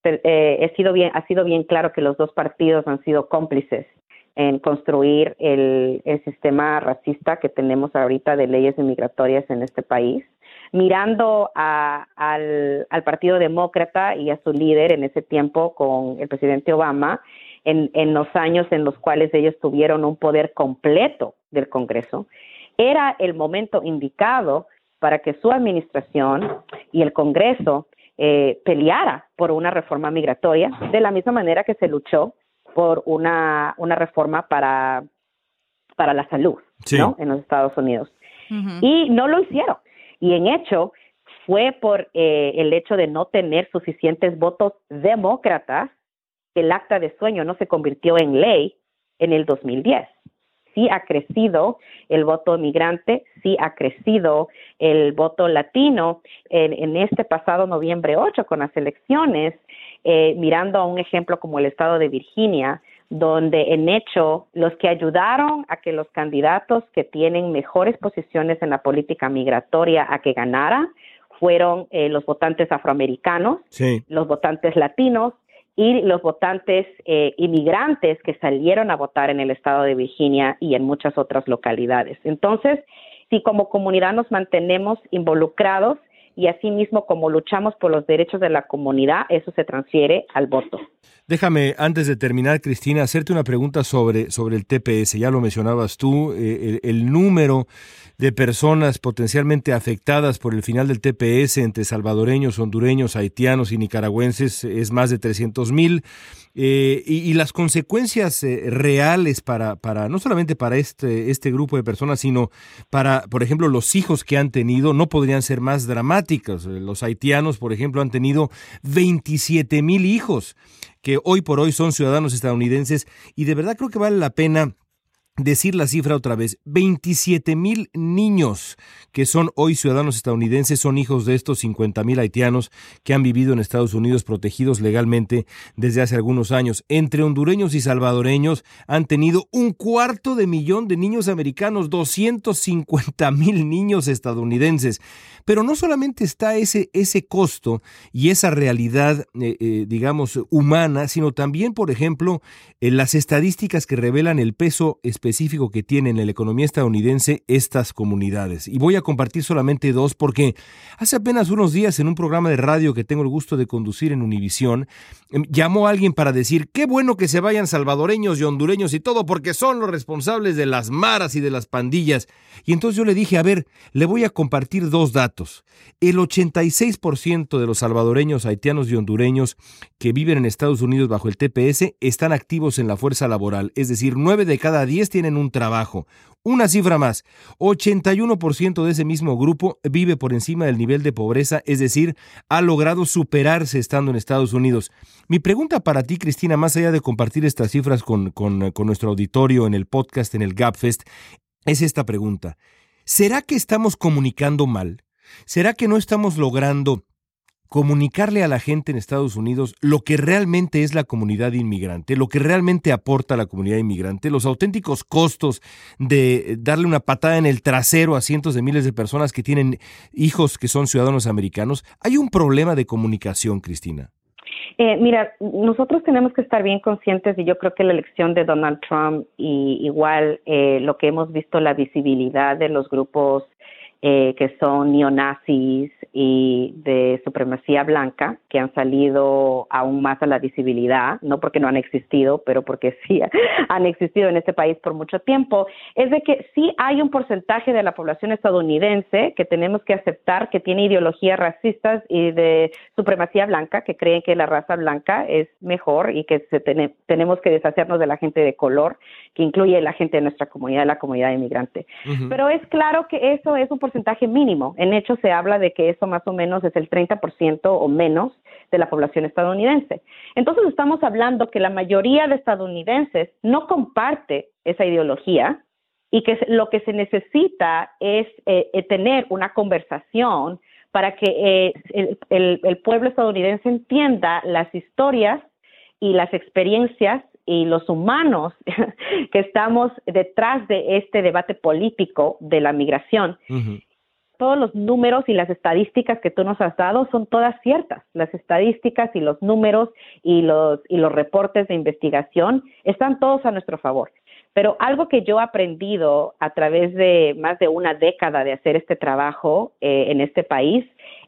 eh, ha, sido bien, ha sido bien claro que los dos partidos han sido cómplices en construir el, el sistema racista que tenemos ahorita de leyes migratorias en este país mirando a, al, al, Partido Demócrata y a su líder en ese tiempo con el presidente Obama, en, en los años en los cuales ellos tuvieron un poder completo del Congreso, era el momento indicado para que su administración y el Congreso eh, peleara por una reforma migratoria, de la misma manera que se luchó por una, una reforma para, para la salud ¿no? en los Estados Unidos. Y no lo hicieron. Y en hecho, fue por eh, el hecho de no tener suficientes votos demócratas el acta de sueño no se convirtió en ley en el 2010. Sí ha crecido el voto migrante, sí ha crecido el voto latino en, este pasado noviembre 8 con las elecciones, eh, mirando a un ejemplo como el estado de Virginia, donde en hecho los que ayudaron a que los candidatos que tienen mejores posiciones en la política migratoria a que ganara fueron eh, los votantes afroamericanos, los votantes latinos y los votantes eh, inmigrantes que salieron a votar en el estado de Virginia y en muchas otras localidades. Entonces, si como comunidad nos mantenemos involucrados y asimismo como luchamos por los derechos de la comunidad, eso se transfiere al voto. Déjame, antes de terminar, Cristina, hacerte una pregunta sobre, sobre el TPS. Ya lo mencionabas tú, eh, el, número de personas potencialmente afectadas por el final del TPS entre salvadoreños, hondureños, haitianos y nicaragüenses es más de 300 mil. Eh, y, las consecuencias eh, reales para, para, no solamente para este, este grupo de personas, sino para, por ejemplo, los hijos que han tenido, no podrían ser más dramáticas. Los haitianos, por ejemplo, han tenido 27 mil hijos que hoy por hoy son ciudadanos estadounidenses y de verdad creo que vale la pena decir la cifra otra vez, 27 mil niños que son hoy ciudadanos estadounidenses son hijos de estos 50 mil haitianos que han vivido en Estados Unidos protegidos legalmente desde hace algunos años. Entre hondureños y salvadoreños han tenido un cuarto de millón de niños americanos, 250 mil niños estadounidenses. Pero no solamente está ese, ese costo y esa realidad, eh, eh, digamos, humana, sino también, por ejemplo, las estadísticas que revelan el peso específico que tienen en la economía estadounidense estas comunidades. Y voy a compartir solamente dos porque hace apenas unos días en un programa de radio que tengo el gusto de conducir en Univisión, em, llamó a alguien para decir, qué bueno que se vayan salvadoreños y hondureños y todo porque son los responsables de las maras y de las pandillas. Y entonces yo le dije, a ver, le voy a compartir dos datos el 86% de los salvadoreños, haitianos y hondureños que viven en Estados Unidos bajo el TPS están activos en la fuerza laboral, es decir, 9 de cada 10 tienen un trabajo. Una cifra más, 81% de ese mismo grupo vive por encima del nivel de pobreza, es decir, ha logrado superarse estando en Estados Unidos. Mi pregunta para ti, Cristina, más allá de compartir estas cifras con, con, nuestro auditorio en el podcast, en el GapFest, es esta pregunta. ¿Será que estamos comunicando mal? ¿Será que no estamos logrando comunicarle a la gente en Estados Unidos lo que realmente es la comunidad inmigrante, lo que realmente aporta la comunidad inmigrante, los auténticos costos de darle una patada en el trasero a cientos de miles de personas que tienen hijos que son ciudadanos americanos. Hay un problema de comunicación, Cristina. Eh, mira, nosotros tenemos que estar bien conscientes y yo creo que la elección de Donald Trump y igual eh, lo que hemos visto, la visibilidad de los grupos eh, que son neonazis y de supremacía blanca, que han salido aún más a la visibilidad, no porque no han existido, pero porque sí han existido en este país por mucho tiempo, es de que sí hay un porcentaje de la población estadounidense que tenemos que aceptar que tiene ideologías racistas y de supremacía blanca, que creen que la raza blanca es mejor y que se tenemos que deshacernos de la gente de color, que incluye la gente de nuestra comunidad, la comunidad inmigrante. Pero es claro que eso es un porcentaje porcentaje mínimo. En hecho, se habla de que eso más o menos es el 30% o menos de la población estadounidense. Entonces, estamos hablando que la mayoría de estadounidenses no comparte esa ideología y que lo que se necesita es eh, eh, tener una conversación para que eh, el pueblo estadounidense entienda las historias y las experiencias y los humanos que estamos detrás de este debate político de la migración. Todos los números y las estadísticas que tú nos has dado son todas ciertas. Las estadísticas y los números y los, y los reportes de investigación están todos a nuestro favor. Pero algo que yo he aprendido a través de más de una década de hacer este trabajo eh, en este país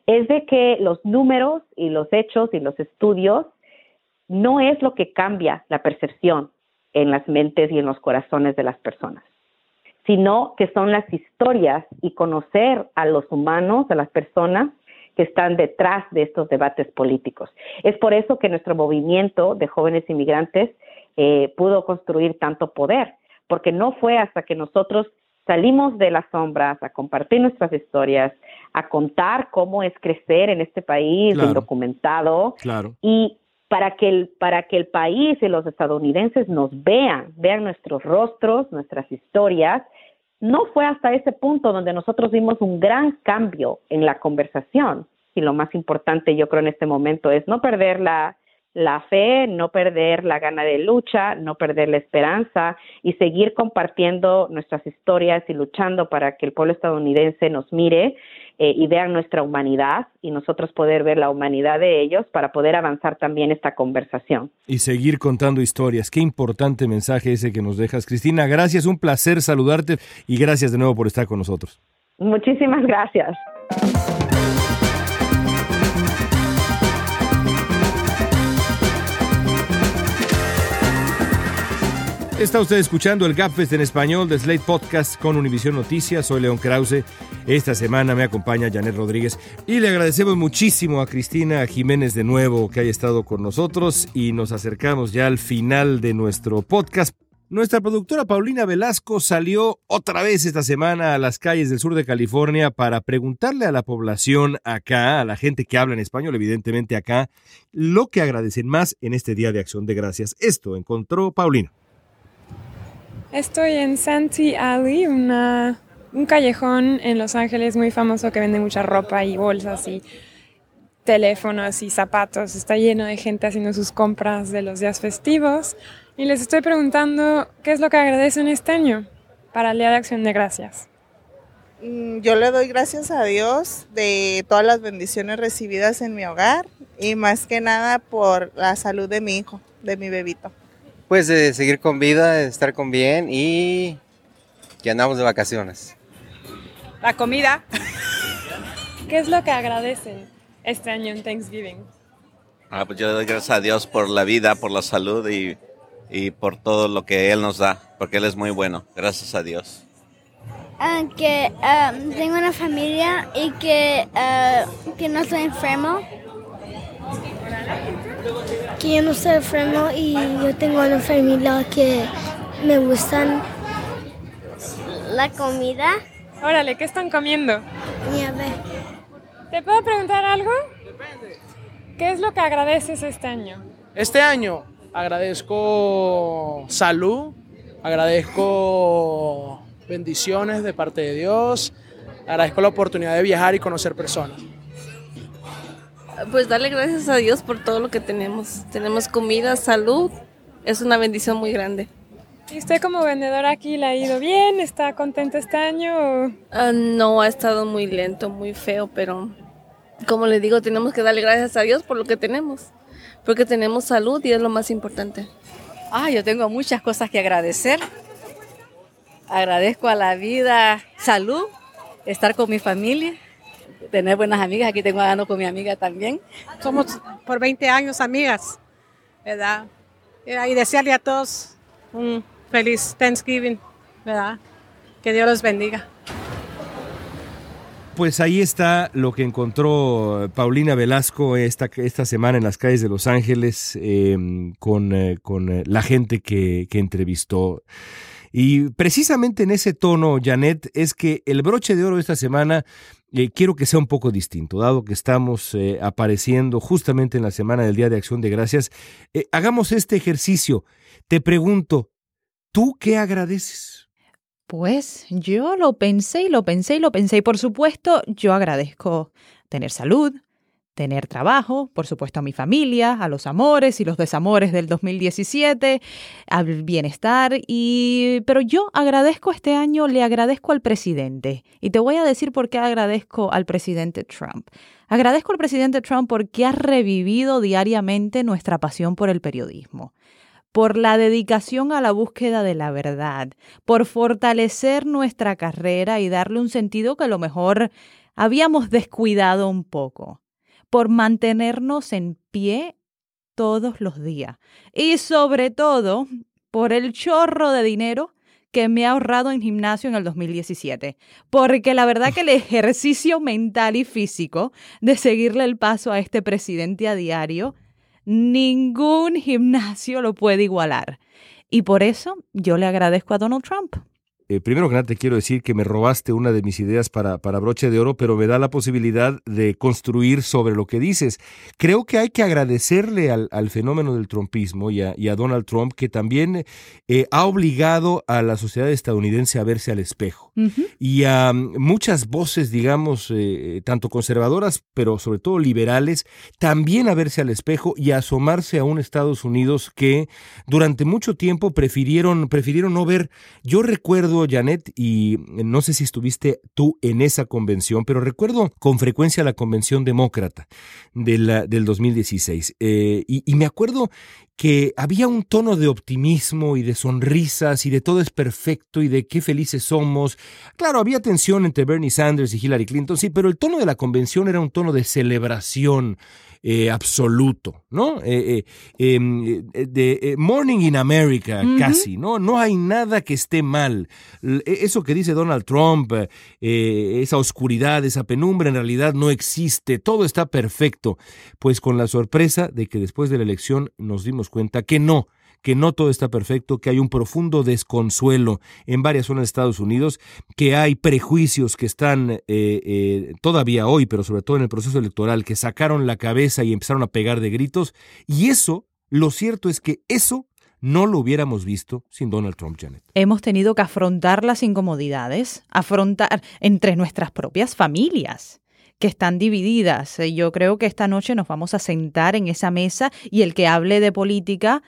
es de que los números y los hechos y los estudios no es lo que cambia la percepción en las mentes y en los corazones de las personas, sino que son las historias y conocer a los humanos, a las personas que están detrás de estos debates políticos. Es por eso que nuestro movimiento de jóvenes inmigrantes eh, pudo construir tanto poder, porque no fue hasta que nosotros salimos de las sombras a compartir nuestras historias, a contar cómo es crecer en este país indocumentado y para que el para que el país y los estadounidenses nos vean, vean nuestros rostros, nuestras historias. No fue hasta ese punto donde nosotros vimos un gran cambio en la conversación. Y lo más importante, yo creo, en este momento es no perder la, la fe, no perder la gana de lucha, no perder la esperanza y seguir compartiendo nuestras historias y luchando para que el pueblo estadounidense nos mire eh, y vean nuestra humanidad y nosotros poder ver la humanidad de ellos para poder avanzar también esta conversación. Y seguir contando historias. Qué importante mensaje ese que nos dejas. Cristina, gracias, un placer saludarte y gracias de nuevo por estar con nosotros. Muchísimas gracias. Está usted escuchando el Gapfest en español de Slate Podcast con Univision Noticias. Soy León Krause. Esta semana me acompaña Janet Rodríguez y le agradecemos muchísimo a Cristina Jiménez de nuevo que haya estado con nosotros y nos acercamos ya al final de nuestro podcast. Nuestra productora Paulina Velasco salió otra vez esta semana a las calles del sur de California para preguntarle a la población acá, a la gente que habla en español, evidentemente acá, lo que agradecen más en este Día de Acción de Gracias. Esto encontró Paulina. Estoy en Santee Alley, una, un callejón en Los Ángeles muy famoso que vende mucha ropa y bolsas y teléfonos y zapatos. Está lleno de gente haciendo sus compras de los días festivos. Y les estoy preguntando qué es lo que agradecen este año para el Día de Acción de Gracias. Mm, yo le doy gracias a Dios de todas las bendiciones recibidas en mi hogar y más que nada por la salud de mi hijo, de mi bebito. Pues de seguir con vida, de estar con bien y que andamos de vacaciones. La comida. ¿Qué es lo que agradecen este año en Thanksgiving? Ah, pues yo le doy gracias a Dios por la vida, por la salud y, por todo lo que Él nos da, porque Él es muy bueno. Gracias a Dios. Aunque ah, tengo una familia y que, ah, que no estoy enfermo que yo no soy enfermo y yo tengo una familia que me gustan la comida. Órale, ¿qué están comiendo? Nieve. ¿Te puedo preguntar algo? ¿Qué es lo que agradeces este año? Este año agradezco salud, agradezco bendiciones de parte de Dios, agradezco la oportunidad de viajar y conocer personas. Pues darle gracias a Dios por todo lo que tenemos. Tenemos comida, salud, es una bendición muy grande. ¿Y usted como vendedora aquí le ha ido bien? ¿Está contento este año? Ah, no, ha estado muy lento, muy feo, pero como le digo, tenemos que darle gracias a Dios por lo que tenemos, porque tenemos salud y es lo más importante. Ah, yo tengo muchas cosas que agradecer. Agradezco a la vida salud estar con mi familia, tener buenas amigas. Aquí tengo a con mi amiga también. Somos por 20 años amigas, ¿verdad? Y desearle a todos un feliz Thanksgiving, ¿verdad? Que Dios los bendiga. Pues ahí está lo que encontró Paulina Velasco esta, esta semana en las calles de Los Ángeles em, con, eh, con, eh, la gente que, que entrevistó. Y precisamente en ese tono, Janet, es que el broche de oro de esta semana eh, quiero que sea un poco distinto, dado que estamos apareciendo justamente en la semana del Día de Acción de Gracias. hagamos este ejercicio. Te pregunto, ¿tú qué agradeces? Pues yo lo pensé y lo pensé y lo pensé y por supuesto yo agradezco tener salud, tener trabajo, por supuesto a mi familia, a los amores y los desamores del 2017, al bienestar. Y pero yo agradezco este año, le agradezco al presidente. Y te voy a decir por qué agradezco al presidente Trump. Agradezco al presidente Trump porque ha revivido diariamente nuestra pasión por el periodismo por la dedicación a la búsqueda de la verdad, por fortalecer nuestra carrera y darle un sentido que a lo mejor habíamos descuidado un poco, por mantenernos en pie todos los días y sobre todo por el chorro de dinero que me ha ahorrado en gimnasio en el 2017. Porque la verdad que el ejercicio mental y físico de seguirle el paso a este presidente a diario Ningún gimnasio lo puede igualar. Y por eso yo le agradezco a Donald Trump. Eh, primero que nada te quiero decir que me robaste una de mis ideas para, para broche de oro, pero me da la posibilidad de construir sobre lo que dices. Creo que hay que agradecerle al, fenómeno del trumpismo y a, Donald Trump que también eh, ha obligado a la sociedad estadounidense a verse al espejo. Y mm, muchas voces, digamos, eh, tanto conservadoras, pero sobre todo liberales, también a verse al espejo y a asomarse a un Estados Unidos que durante mucho tiempo prefirieron, prefirieron no ver. Yo recuerdo Janet, y no sé si estuviste tú en esa convención, pero recuerdo con frecuencia la convención demócrata del, del 2016. Eh, y me acuerdo que había un tono de optimismo y de sonrisas y de todo es perfecto y de qué felices somos. Claro, había tensión entre Bernie Sanders y Hillary Clinton, sí, pero el tono de la convención era un tono de celebración eh, absoluto, ¿no? Eh, eh, em, de Morning in America, casi, ¿no? No hay nada que esté mal. Eso que dice Donald Trump, esa oscuridad, esa penumbra, en realidad no existe. Todo está perfecto. Pues con la sorpresa de que después de la elección nos dimos cuenta que no que no todo está perfecto, que hay un profundo desconsuelo en varias zonas de Estados Unidos, que hay prejuicios que están eh, eh, todavía hoy, pero sobre todo en el proceso electoral, que sacaron la cabeza y empezaron a pegar de gritos. Y eso, lo cierto es que eso no lo hubiéramos visto sin Donald Trump, Janet. Hemos tenido que afrontar las incomodidades, afrontar entre nuestras propias familias que están divididas. Yo creo que esta noche nos vamos a sentar en esa mesa y el que hable de política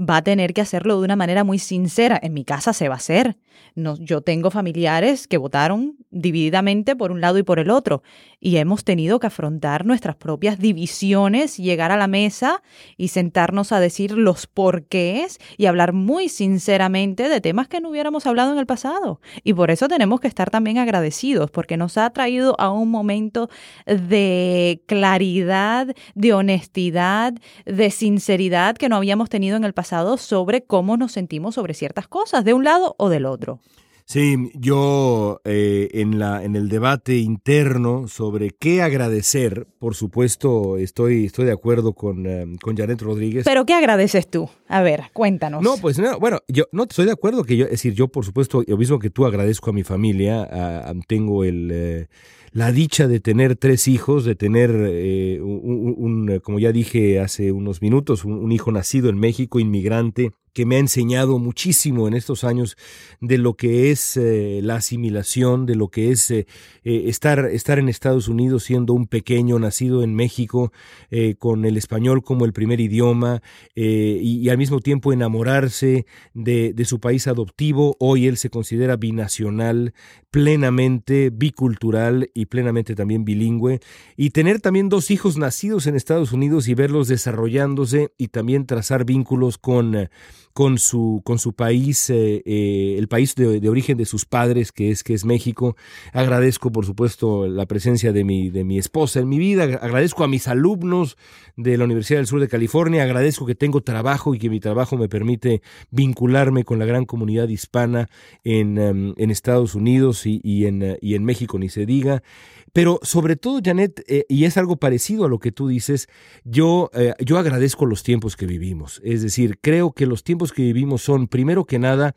va a tener que hacerlo de una manera muy sincera. En mi casa se va a hacer. Yo tengo familiares que votaron divididamente por un lado y por el otro y hemos tenido que afrontar nuestras propias divisiones, llegar a la mesa y sentarnos a decir los porqués y hablar muy sinceramente de temas que no hubiéramos hablado en el pasado. Y por eso tenemos que estar también agradecidos porque nos ha traído a un momento de claridad, de honestidad, de sinceridad que no habíamos tenido en el pasado sobre cómo nos sentimos sobre ciertas cosas, de un lado o del otro. Sí, yo eh, en, la, en el debate interno sobre qué agradecer, por supuesto, estoy, estoy de acuerdo con, eh, con Janet Rodríguez. ¿Pero qué agradeces tú? A ver, cuéntanos. No, pues bueno, yo no estoy de acuerdo que yo, es decir, yo por supuesto, lo mismo que tú agradezco a mi familia, tengo el... Eh, la dicha de tener tres hijos, de tener un, como ya dije hace unos minutos, un, hijo nacido en México, inmigrante, que me ha enseñado muchísimo en estos años de lo que es eh, la asimilación, de lo que es eh, eh, estar, estar en Estados Unidos siendo un pequeño nacido en México con el español como el primer idioma y, al mismo tiempo enamorarse de, de, su país adoptivo. Hoy él se considera binacional, plenamente bicultural y plenamente también bilingüe. Y tener también dos hijos nacidos en Estados Unidos y verlos desarrollándose y también trazar vínculos con con su, con su país, eh, eh, el país de, origen de sus padres, que es, que es México. Agradezco, por supuesto, la presencia de mi, de mi esposa en mi vida. Agradezco a mis alumnos de la Universidad del Sur de California. Agradezco que tengo trabajo y que mi trabajo me permite vincularme con la gran comunidad hispana en, um, en Estados Unidos y, y, en, y en México, ni se diga. Pero sobre todo, Janet, eh, y es algo parecido a lo que tú dices, yo, yo agradezco los tiempos que vivimos. Es decir, creo que los tiempos que vivimos son, primero que nada,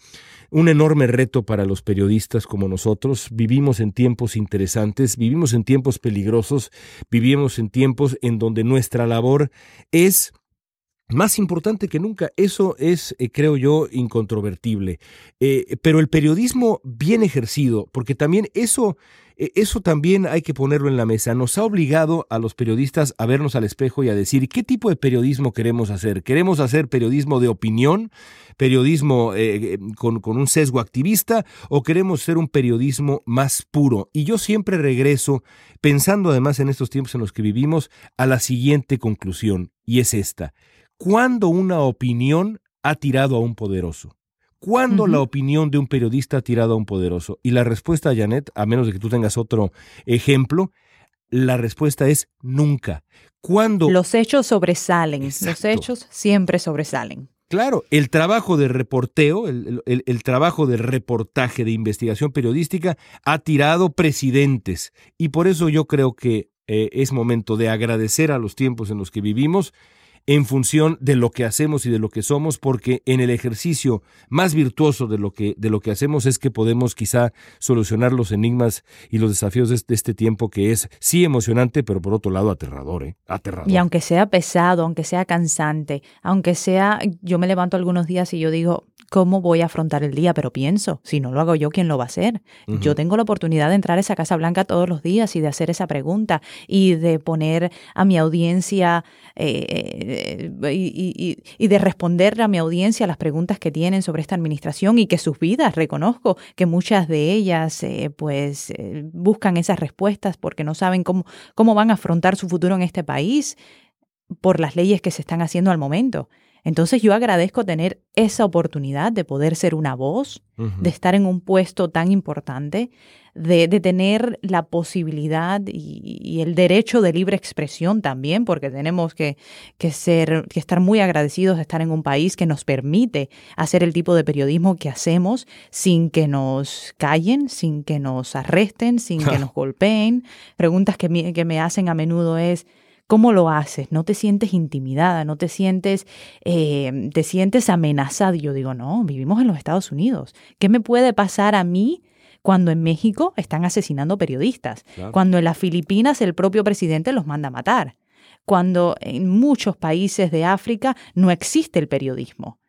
un enorme reto para los periodistas como nosotros. Vivimos en tiempos interesantes, vivimos en tiempos peligrosos, vivimos en tiempos en donde nuestra labor es más importante que nunca. Eso es, eh, creo yo, incontrovertible. Eh, pero el periodismo bien ejercido, porque también eso, eh, eso también hay que ponerlo en la mesa, nos ha obligado a los periodistas a vernos al espejo y a decir qué tipo de periodismo queremos hacer. ¿Queremos hacer periodismo de opinión? periodismo con, un sesgo activista o queremos ser un periodismo más puro. Y yo siempre regreso, pensando además en estos tiempos en los que vivimos, a la siguiente conclusión, y es esta. ¿Cuándo una opinión ha tirado a un poderoso? ¿Cuándo uh -huh. la opinión de un periodista ha tirado a un poderoso? Y la respuesta, Janet, a menos de que tú tengas otro ejemplo, la respuesta es nunca. ¿Cuándo? Los hechos sobresalen, Exacto. los hechos siempre sobresalen. Claro, el trabajo de reporteo, el, el, el, trabajo de reportaje, de investigación periodística, ha tirado presidentes. Y por eso yo creo que eh, es momento de agradecer a los tiempos en los que vivimos en función de lo que hacemos y de lo que somos, porque en el ejercicio más virtuoso de lo que, de lo que hacemos es que podemos quizá solucionar los enigmas y los desafíos de este, de este tiempo que es sí emocionante, pero por otro lado aterrador, ¿eh? Aterrador. Y aunque sea pesado, aunque sea cansante, aunque sea, yo me levanto algunos días y yo digo, ¿cómo voy a afrontar el día? Pero pienso, si no lo hago yo, ¿quién lo va a hacer? Uh -huh. Yo tengo la oportunidad de entrar a esa Casa Blanca todos los días y de hacer esa pregunta y de poner a mi audiencia eh, y, y, y, de responder a mi audiencia las preguntas que tienen sobre esta administración y que sus vidas, reconozco que muchas de ellas eh, pues eh, buscan esas respuestas porque no saben cómo, cómo van a afrontar su futuro en este país por las leyes que se están haciendo al momento. Entonces yo agradezco tener esa oportunidad de poder ser una voz, uh -huh. de estar en un puesto tan importante, de, de tener la posibilidad y, y, el derecho de libre expresión también, porque tenemos que, que, ser, que estar muy agradecidos de estar en un país que nos permite hacer el tipo de periodismo que hacemos sin que nos callen, sin que nos arresten, sin que nos golpeen. Preguntas que me, que me hacen a menudo es, ¿Cómo lo haces? ¿No te sientes intimidada? ¿No te sientes, eh, te sientes amenazada? Y yo digo, no, vivimos en los Estados Unidos. ¿Qué me puede pasar a mí cuando en México están asesinando periodistas? Claro. Cuando en las Filipinas el propio presidente los manda a matar. Cuando en muchos países de África no existe el periodismo.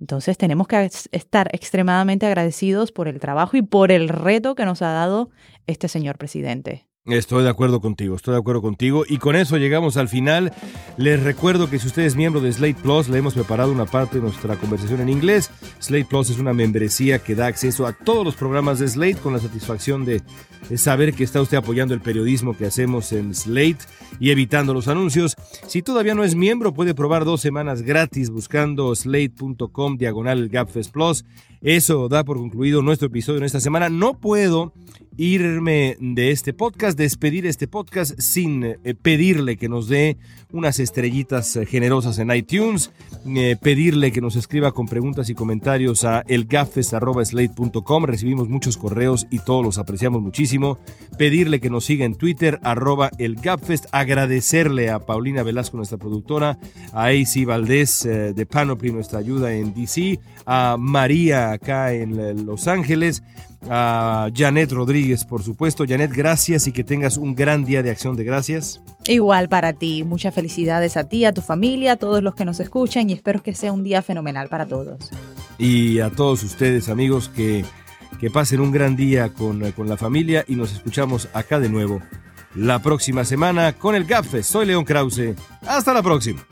Entonces tenemos que estar extremadamente agradecidos por el trabajo y por el reto que nos ha dado este señor presidente. Estoy de acuerdo contigo, estoy de acuerdo contigo. Y con eso llegamos al final. Les recuerdo que si usted es miembro de Slate Plus, le hemos preparado una parte de nuestra conversación en inglés. Slate Plus es una membresía que da acceso a todos los programas de Slate con la satisfacción de, saber que está usted apoyando el periodismo que hacemos en Slate y evitando los anuncios. Si todavía no es miembro, puede probar dos semanas gratis buscando slate.com diagonal Gapfest Plus. Eso da por concluido nuestro episodio en esta semana. No puedo irme de este podcast, despedir este podcast sin eh, pedirle que nos dé unas estrellitas eh, generosas en iTunes, eh, pedirle que nos escriba con preguntas y comentarios a elgafes.slate.com. Recibimos muchos correos y todos los apreciamos muchísimo. Pedirle que nos siga en Twitter, arroba elgapfest. Agradecerle a Paulina Velasco, nuestra productora, a AC Valdés de Panoply, nuestra ayuda en DC, a María acá en Los Ángeles a Janet Rodríguez, por supuesto. Janet, gracias y que tengas un gran día de acción de gracias. Igual para ti, muchas felicidades a ti, a tu familia, a todos los que nos escuchan y espero que sea un día fenomenal para todos. Y a todos ustedes, amigos, que, que pasen un gran día con, con la familia y nos escuchamos acá de nuevo la próxima semana con el GAFE. Soy León Krause. Hasta la próxima.